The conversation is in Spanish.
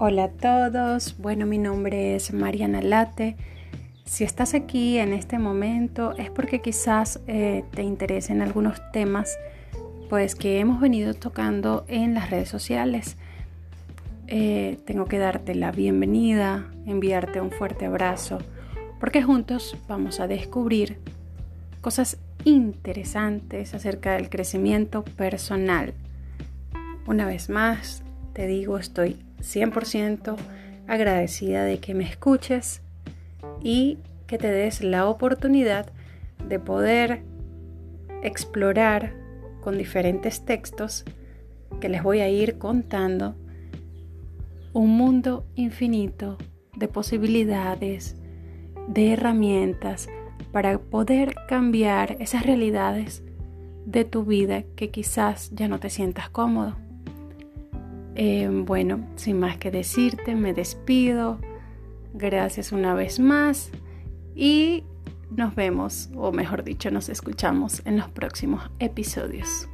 Hola a todos, bueno mi nombre es Mariana Late. Si estás aquí en este momento es porque quizás eh, te interesen algunos temas pues que hemos venido tocando en las redes sociales. Eh, tengo que darte la bienvenida, enviarte un fuerte abrazo, porque juntos vamos a descubrir cosas interesantes acerca del crecimiento personal. Una vez más, te digo, estoy 100% agradecida de que me escuches y que te des la oportunidad de poder explorar con diferentes textos que les voy a ir contando un mundo infinito de posibilidades, de herramientas para poder cambiar esas realidades de tu vida que quizás ya no te sientas cómodo. Eh, bueno, sin más que decirte, me despido. Gracias una vez más y nos vemos, o mejor dicho, nos escuchamos en los próximos episodios.